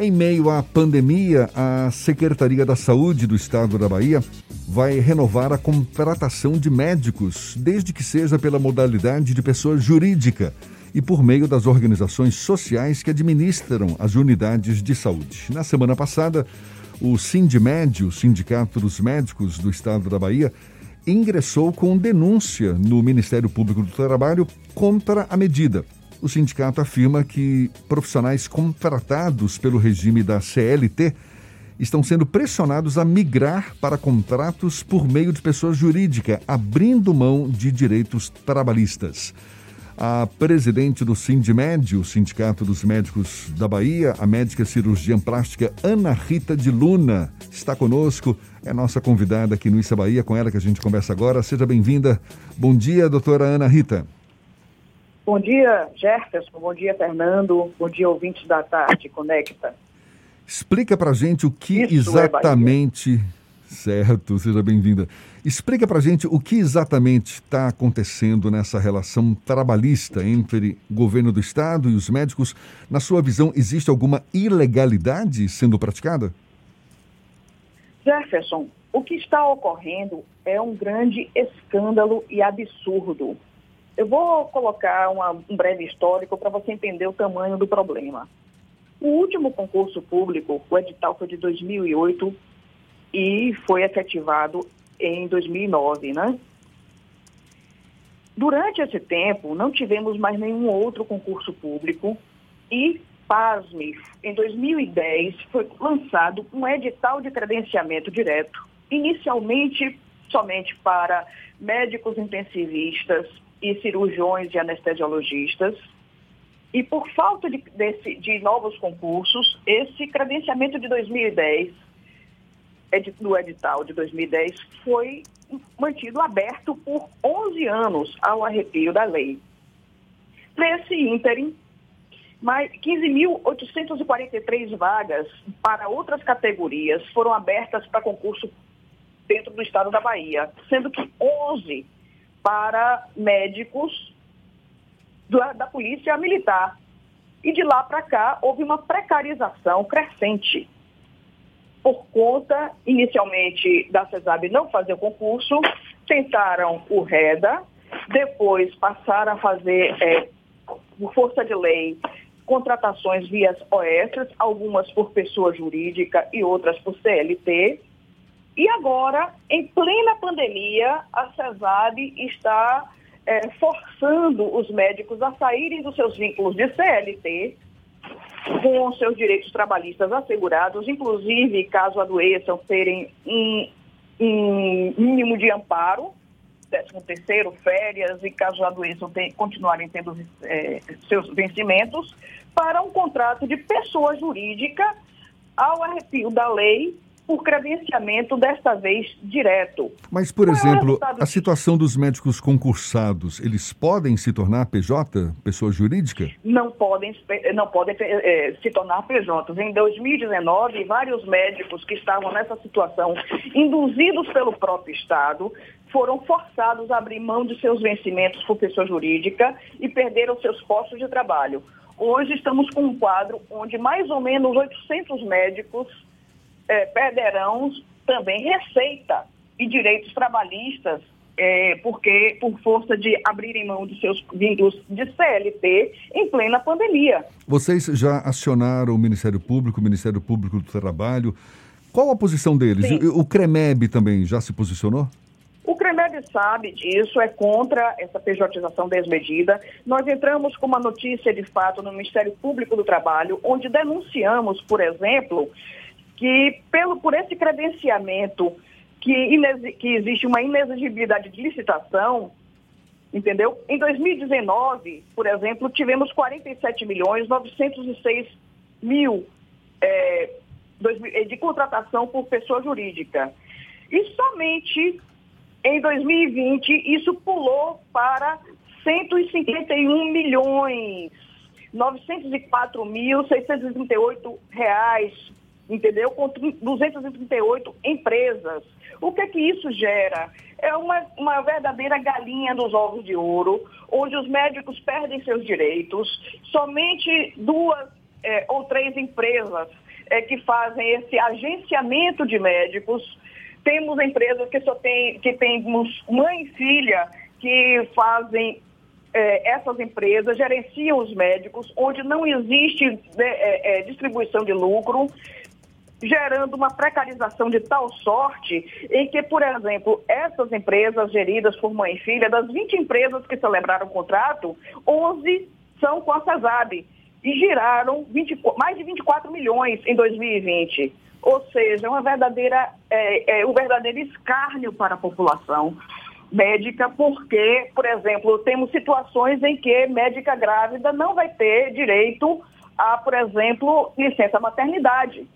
Em meio à pandemia, a Secretaria da Saúde do Estado da Bahia vai renovar a contratação de médicos, desde que seja pela modalidade de pessoa jurídica e por meio das organizações sociais que administram as unidades de saúde. Na semana passada, o Sindmed, o Sindicato dos Médicos do Estado da Bahia, ingressou com denúncia no Ministério Público do Trabalho contra a medida. O sindicato afirma que profissionais contratados pelo regime da CLT estão sendo pressionados a migrar para contratos por meio de pessoa jurídica, abrindo mão de direitos trabalhistas. A presidente do Sindmed, o Sindicato dos Médicos da Bahia, a médica cirurgiã plástica Ana Rita de Luna, está conosco, é nossa convidada aqui no Issa Bahia, com ela que a gente conversa agora. Seja bem-vinda. Bom dia, doutora Ana Rita. Bom dia, Jefferson. Bom dia, Fernando. Bom dia, ouvintes da tarde. Conecta. Explica pra gente o que Isso é exatamente. É certo, seja bem-vinda. Explica pra gente o que exatamente está acontecendo nessa relação trabalhista entre governo do Estado e os médicos. Na sua visão, existe alguma ilegalidade sendo praticada? Jefferson, o que está ocorrendo é um grande escândalo e absurdo eu vou colocar uma, um breve histórico para você entender o tamanho do problema. O último concurso público, o edital foi de 2008 e foi efetivado em 2009, né? Durante esse tempo, não tivemos mais nenhum outro concurso público e, pasme, em 2010 foi lançado um edital de credenciamento direto, inicialmente somente para médicos intensivistas, e cirurgiões e anestesiologistas. E por falta de, desse, de novos concursos, esse credenciamento de 2010, do edital de 2010, foi mantido aberto por 11 anos ao arrepio da lei. Nesse ínterim, 15.843 vagas para outras categorias foram abertas para concurso dentro do estado da Bahia, sendo que 11 para médicos da, da polícia militar. E de lá para cá houve uma precarização crescente. Por conta, inicialmente, da CESAB não fazer o concurso, tentaram o REDA, depois passaram a fazer, é, por força de lei, contratações via OS, algumas por pessoa jurídica e outras por CLT. E agora, em plena pandemia, a CESAB está é, forçando os médicos a saírem dos seus vínculos de CLT com seus direitos trabalhistas assegurados, inclusive, caso adoeçam, terem um, um mínimo de amparo, 13 terceiro, férias, e caso adoeçam, tem, continuarem tendo é, seus vencimentos, para um contrato de pessoa jurídica ao arrepio da lei por credenciamento, desta vez direto. Mas, por Qual é exemplo, é a situação dos médicos concursados, eles podem se tornar PJ, pessoa jurídica? Não podem, não podem é, se tornar PJ. Em 2019, vários médicos que estavam nessa situação, induzidos pelo próprio Estado, foram forçados a abrir mão de seus vencimentos por pessoa jurídica e perderam seus postos de trabalho. Hoje estamos com um quadro onde mais ou menos 800 médicos é, perderão também receita e direitos trabalhistas, é, porque por força de abrirem mão de seus vínculos de CLT em plena pandemia. Vocês já acionaram o Ministério Público, o Ministério Público do Trabalho. Qual a posição deles? Sim. O CREMEB também já se posicionou? O CREMEB sabe disso, é contra essa pejotização desmedida. Nós entramos com uma notícia de fato no Ministério Público do Trabalho, onde denunciamos, por exemplo, que pelo, por esse credenciamento que, que existe uma inexigibilidade de licitação, entendeu? Em 2019, por exemplo, tivemos 47 milhões 906 mil é, de contratação por pessoa jurídica. E somente em 2020 isso pulou para 151 milhões 904.638 reais entendeu? Com 238 empresas. O que é que isso gera? É uma, uma verdadeira galinha dos ovos de ouro, onde os médicos perdem seus direitos, somente duas é, ou três empresas é, que fazem esse agenciamento de médicos. Temos empresas que só tem, que temos mãe e filha que fazem é, essas empresas, gerenciam os médicos, onde não existe né, é, é, distribuição de lucro, gerando uma precarização de tal sorte em que, por exemplo, essas empresas geridas por mãe e filha, das 20 empresas que celebraram o contrato, 11 são com a CESAB e giraram 20, mais de 24 milhões em 2020. Ou seja, uma verdadeira, é, é, um verdadeiro escárnio para a população médica, porque, por exemplo, temos situações em que médica grávida não vai ter direito a, por exemplo, licença maternidade.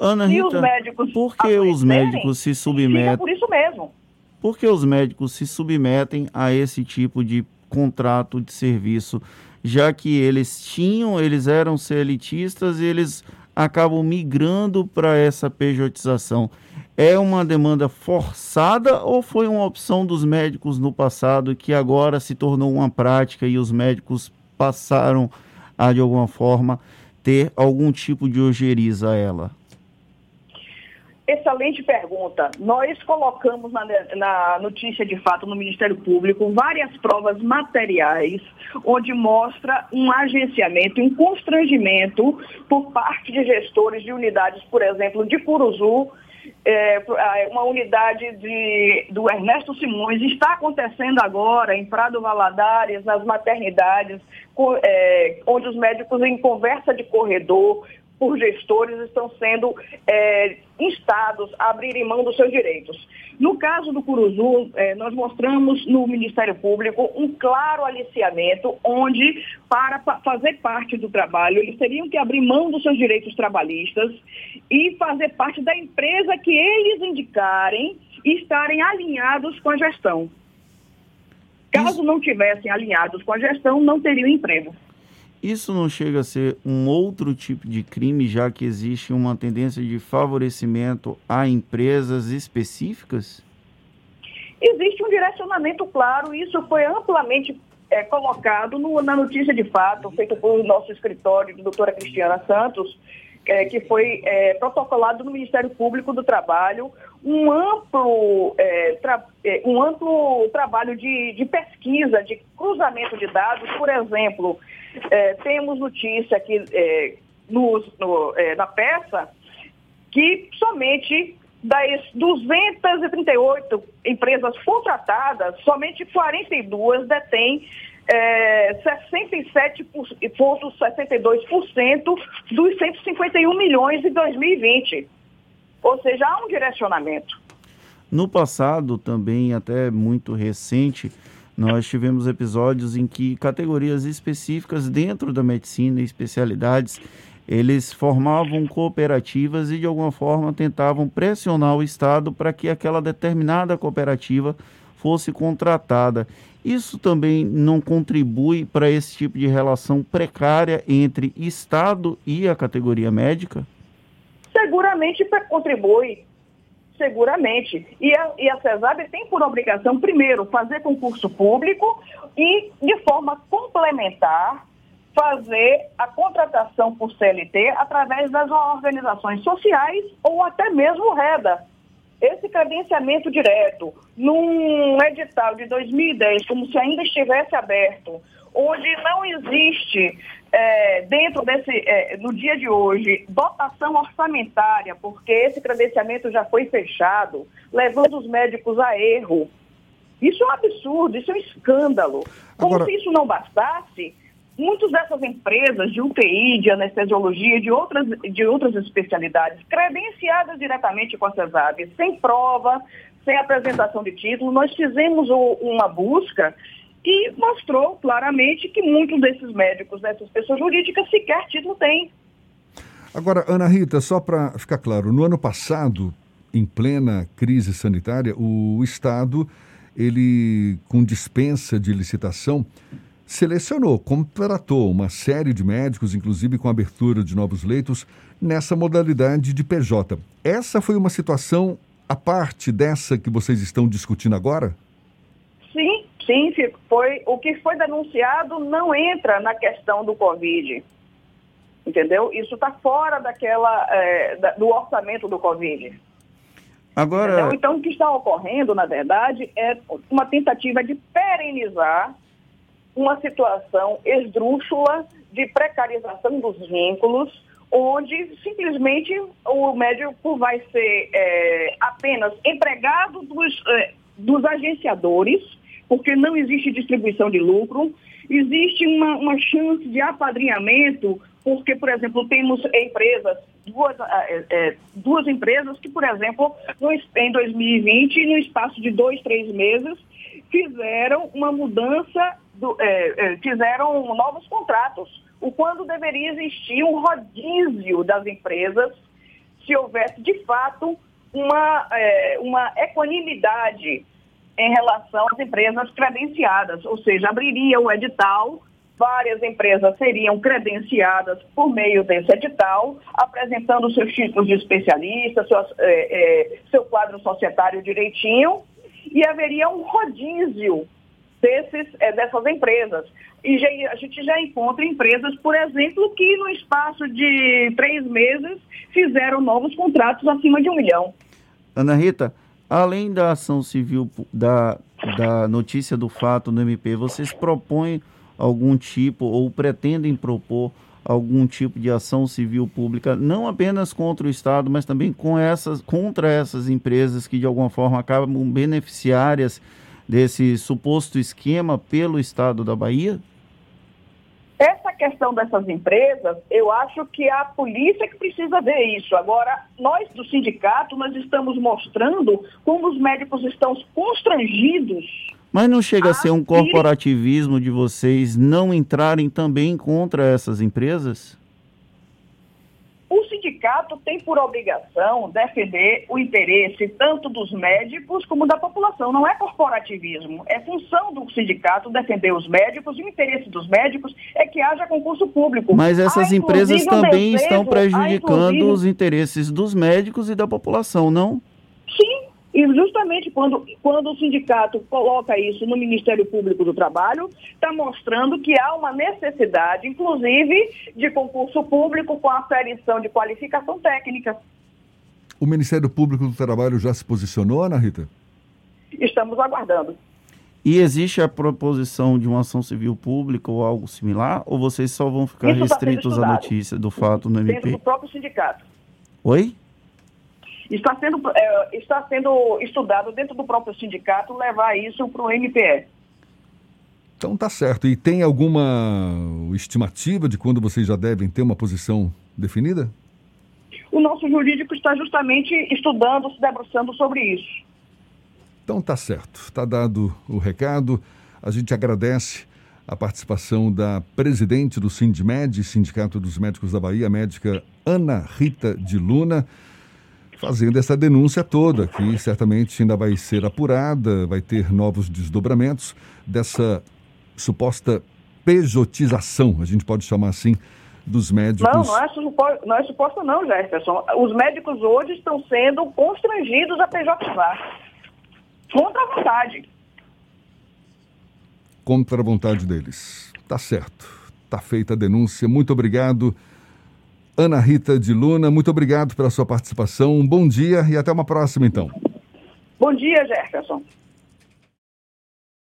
Ana Rita, os médicos por que os médicos se submetem? por isso mesmo. Por que os médicos se submetem a esse tipo de contrato de serviço, já que eles tinham, eles eram CLTistas e eles acabam migrando para essa pejotização? É uma demanda forçada ou foi uma opção dos médicos no passado que agora se tornou uma prática e os médicos passaram a, de alguma forma, ter algum tipo de ojeriza a ela? Excelente pergunta. Nós colocamos na, na, notícia de fato no Ministério Público várias provas materiais, onde mostra um agenciamento, um constrangimento por parte de gestores de unidades, por exemplo, de Curuzu, é, uma unidade de, do Ernesto Simões está acontecendo agora em Prado Valadares, nas maternidades, é, onde os médicos em conversa de corredor por gestores estão sendo é, instados a abrirem mão dos seus direitos. No caso do Curuzu, é, nós mostramos no Ministério Público um claro aliciamento, onde, para fazer parte do trabalho, eles teriam que abrir mão dos seus direitos trabalhistas e fazer parte da empresa que eles indicarem e estarem alinhados com a gestão. Caso não tivessem alinhados com a gestão, não teriam emprego. Isso não chega a ser um outro tipo de crime, já que existe uma tendência de favorecimento a empresas específicas? Existe um direcionamento claro, isso foi amplamente é, colocado no, na notícia de fato, feita pelo nosso escritório, doutora Cristiana Santos, é, que foi é, protocolado no Ministério Público do Trabalho, um amplo, é, tra, é, um amplo trabalho de, de, pesquisa, de cruzamento de dados. Por exemplo, é, temos notícia aqui é, no, no, na peça que somente das 238 empresas contratadas, somente 42 detêm é, 67,62% dos 151 milhões de 2020. Ou seja, há um direcionamento. No passado, também até muito recente, nós tivemos episódios em que categorias específicas dentro da medicina e especialidades, eles formavam cooperativas e de alguma forma tentavam pressionar o Estado para que aquela determinada cooperativa fosse contratada. Isso também não contribui para esse tipo de relação precária entre Estado e a categoria médica? Seguramente contribui. Seguramente. E a, e a CESAB tem por obrigação, primeiro, fazer concurso público e, de forma complementar, fazer a contratação por CLT através das organizações sociais ou até mesmo REDA, esse credenciamento direto, num edital de 2010, como se ainda estivesse aberto, onde não existe, é, dentro desse, é, no dia de hoje, dotação orçamentária, porque esse credenciamento já foi fechado, levando os médicos a erro. Isso é um absurdo, isso é um escândalo. Como Agora... se isso não bastasse, Muitas dessas empresas de UTI, de anestesiologia, de outras, de outras especialidades, credenciadas diretamente com a CESAB, sem prova, sem apresentação de título, nós fizemos o, uma busca e mostrou claramente que muitos desses médicos, dessas pessoas jurídicas, sequer título têm. Agora, Ana Rita, só para ficar claro, no ano passado, em plena crise sanitária, o Estado, ele, com dispensa de licitação, selecionou, contratou uma série de médicos, inclusive com abertura de novos leitos, nessa modalidade de PJ. Essa foi uma situação a parte dessa que vocês estão discutindo agora? Sim, sim, foi o que foi denunciado não entra na questão do Covid. Entendeu? Isso está fora daquela, é, da, do orçamento do Covid. Agora... Entendeu? Então, o que está ocorrendo, na verdade, é uma tentativa de perenizar uma situação esdrúxula de precarização dos vínculos, onde simplesmente o médico vai ser é, apenas empregado dos, é, dos agenciadores, porque não existe distribuição de lucro, existe uma, uma chance de apadrinhamento, porque, por exemplo, temos empresas, duas, é, duas empresas que, por exemplo, no, em 2020, no espaço de dois, três meses, fizeram uma mudança, do, é, fizeram novos contratos o quando deveria existir um rodízio das empresas se houvesse de fato uma, é, uma equanimidade em relação às empresas credenciadas, ou seja, abriria o edital, várias empresas seriam credenciadas por meio desse edital, apresentando seus títulos de especialista, seu, é, é, seu quadro societário direitinho, e haveria um rodízio desses, é, dessas empresas. E já, a gente já encontra empresas, por exemplo, que no espaço de três meses fizeram novos contratos acima de um milhão. Ana Rita, além da ação civil, da, da notícia do fato no MP, vocês propõem algum tipo ou pretendem propor algum tipo de ação civil pública, não apenas contra o Estado, mas também com essas, contra essas empresas que de alguma forma acabam beneficiárias desse suposto esquema pelo Estado da Bahia? Essa questão dessas empresas, eu acho que a polícia que precisa ver isso. Agora, nós do sindicato, nós estamos mostrando como os médicos estão constrangidos. Mas não chega a ser um corporativismo de vocês não entrarem também contra essas empresas? O sindicato tem por obrigação defender o interesse tanto dos médicos como da população. Não é corporativismo. É função do sindicato defender os médicos e o interesse dos médicos é que haja concurso público. Mas essas há, empresas também estão prejudicando os interesses dos médicos e da população, não? E justamente quando, quando o sindicato coloca isso no Ministério Público do Trabalho, está mostrando que há uma necessidade, inclusive, de concurso público com aferição de qualificação técnica. O Ministério Público do Trabalho já se posicionou, Ana Rita? Estamos aguardando. E existe a proposição de uma ação civil pública ou algo similar? Ou vocês só vão ficar Isso tá restritos à notícia do fato no MP? Dentro do próprio sindicato. Oi? Está sendo, é, está sendo estudado dentro do próprio sindicato levar isso para o MPE. Então tá certo. E tem alguma estimativa de quando vocês já devem ter uma posição definida? O nosso jurídico está justamente estudando, se debruçando sobre isso. Então tá certo. Está dado o recado. A gente agradece a participação da presidente do Sindmed, Sindicato dos Médicos da Bahia, médica Ana Rita de Luna fazendo essa denúncia toda, que certamente ainda vai ser apurada, vai ter novos desdobramentos dessa suposta pejotização, a gente pode chamar assim, dos médicos. Não, não é, suposto, não é suposto não, Jefferson. Os médicos hoje estão sendo constrangidos a pejotizar. Contra a vontade. Contra a vontade deles. Tá certo. Tá feita a denúncia. Muito obrigado. Ana Rita de Luna, muito obrigado pela sua participação. Um bom dia e até uma próxima, então. Bom dia, Jefferson.